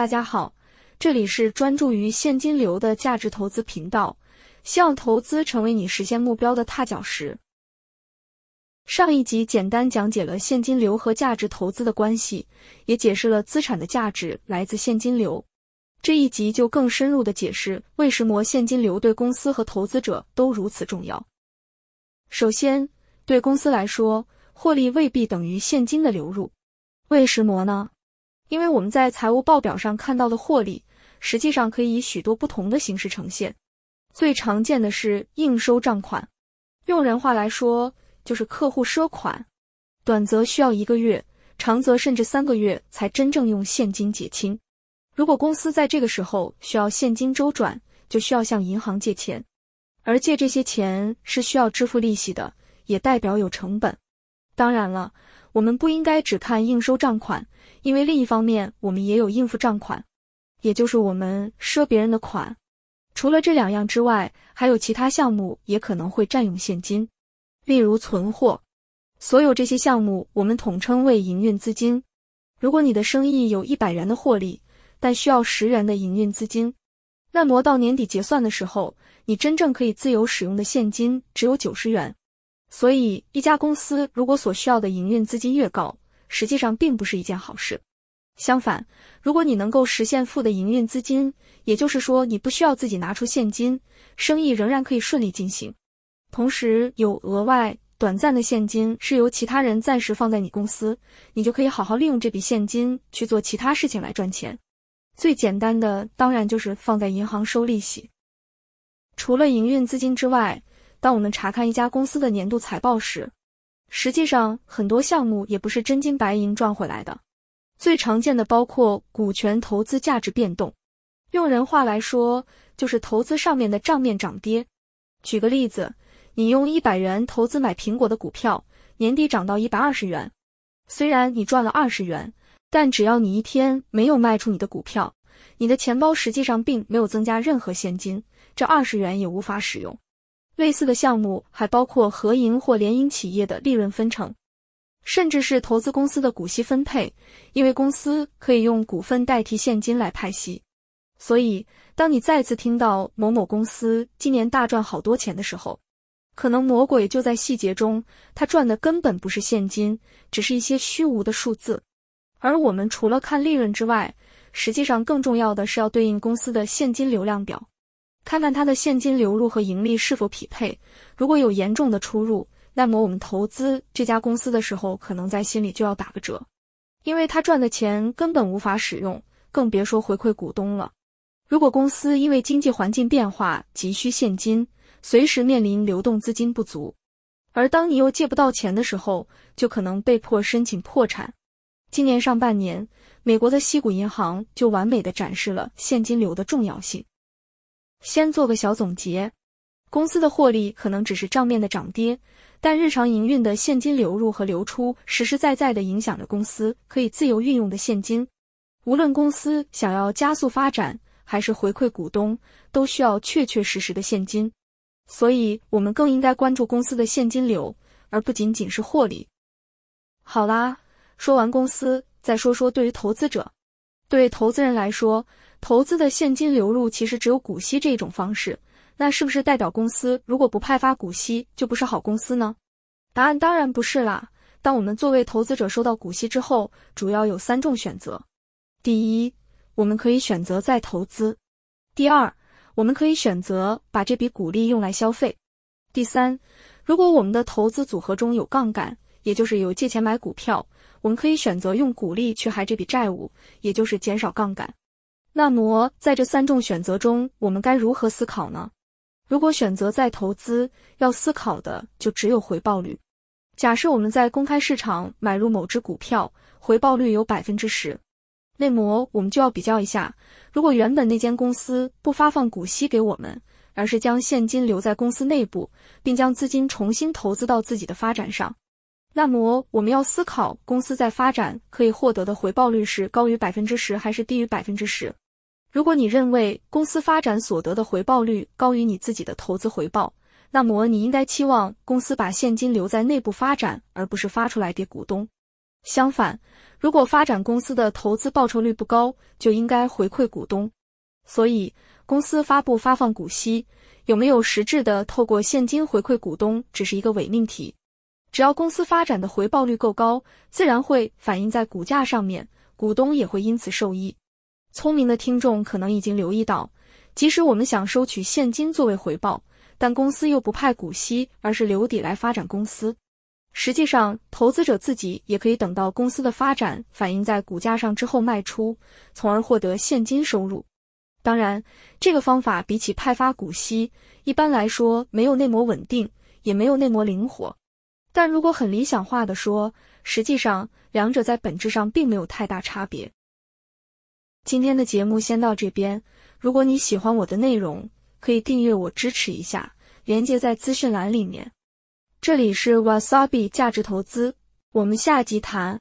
大家好，这里是专注于现金流的价值投资频道，希望投资成为你实现目标的踏脚石。上一集简单讲解了现金流和价值投资的关系，也解释了资产的价值来自现金流。这一集就更深入的解释为什么现金流对公司和投资者都如此重要。首先，对公司来说，获利未必等于现金的流入。为什么呢？因为我们在财务报表上看到的获利，实际上可以以许多不同的形式呈现。最常见的是应收账款，用人话来说就是客户赊款，短则需要一个月，长则甚至三个月才真正用现金结清。如果公司在这个时候需要现金周转，就需要向银行借钱，而借这些钱是需要支付利息的，也代表有成本。当然了，我们不应该只看应收账款，因为另一方面我们也有应付账款，也就是我们赊别人的款。除了这两样之外，还有其他项目也可能会占用现金，例如存货。所有这些项目我们统称为营运资金。如果你的生意有一百元的获利，但需要十元的营运资金，那么到年底结算的时候，你真正可以自由使用的现金只有九十元。所以，一家公司如果所需要的营运资金越高，实际上并不是一件好事。相反，如果你能够实现负的营运资金，也就是说你不需要自己拿出现金，生意仍然可以顺利进行，同时有额外短暂的现金是由其他人暂时放在你公司，你就可以好好利用这笔现金去做其他事情来赚钱。最简单的当然就是放在银行收利息。除了营运资金之外，当我们查看一家公司的年度财报时，实际上很多项目也不是真金白银赚回来的。最常见的包括股权投资价值变动，用人话来说就是投资上面的账面涨跌。举个例子，你用一百元投资买苹果的股票，年底涨到一百二十元，虽然你赚了二十元。但只要你一天没有卖出你的股票，你的钱包实际上并没有增加任何现金，这二十元也无法使用。类似的项目还包括合营或联营企业的利润分成，甚至是投资公司的股息分配，因为公司可以用股份代替现金来派息。所以，当你再次听到某某公司今年大赚好多钱的时候，可能魔鬼就在细节中，他赚的根本不是现金，只是一些虚无的数字。而我们除了看利润之外，实际上更重要的是要对应公司的现金流量表，看看它的现金流入和盈利是否匹配。如果有严重的出入，那么我们投资这家公司的时候，可能在心里就要打个折，因为他赚的钱根本无法使用，更别说回馈股东了。如果公司因为经济环境变化急需现金，随时面临流动资金不足，而当你又借不到钱的时候，就可能被迫申请破产。今年上半年，美国的西谷银行就完美的展示了现金流的重要性。先做个小总结：公司的获利可能只是账面的涨跌，但日常营运的现金流入和流出实实在在的影响着公司可以自由运用的现金。无论公司想要加速发展，还是回馈股东，都需要确确实实的现金。所以，我们更应该关注公司的现金流，而不仅仅是获利。好啦。说完公司，再说说对于投资者。对投资人来说，投资的现金流入其实只有股息这一种方式。那是不是代表公司如果不派发股息，就不是好公司呢？答案当然不是啦。当我们作为投资者收到股息之后，主要有三种选择：第一，我们可以选择再投资；第二，我们可以选择把这笔股利用来消费；第三，如果我们的投资组合中有杠杆。也就是有借钱买股票，我们可以选择用股利去还这笔债务，也就是减少杠杆。那么在这三种选择中，我们该如何思考呢？如果选择再投资，要思考的就只有回报率。假设我们在公开市场买入某只股票，回报率有百分之十，那么我们就要比较一下，如果原本那间公司不发放股息给我们，而是将现金留在公司内部，并将资金重新投资到自己的发展上。那么我们要思考，公司在发展可以获得的回报率是高于百分之十还是低于百分之十？如果你认为公司发展所得的回报率高于你自己的投资回报，那么你应该期望公司把现金留在内部发展，而不是发出来给股东。相反，如果发展公司的投资报酬率不高，就应该回馈股东。所以，公司发布发放股息，有没有实质的透过现金回馈股东，只是一个伪命题。只要公司发展的回报率够高，自然会反映在股价上面，股东也会因此受益。聪明的听众可能已经留意到，即使我们想收取现金作为回报，但公司又不派股息，而是留底来发展公司。实际上，投资者自己也可以等到公司的发展反映在股价上之后卖出，从而获得现金收入。当然，这个方法比起派发股息，一般来说没有内膜稳定，也没有内膜灵活。但如果很理想化的说，实际上两者在本质上并没有太大差别。今天的节目先到这边，如果你喜欢我的内容，可以订阅我支持一下，连接在资讯栏里面。这里是 Wasabi 价值投资，我们下集谈。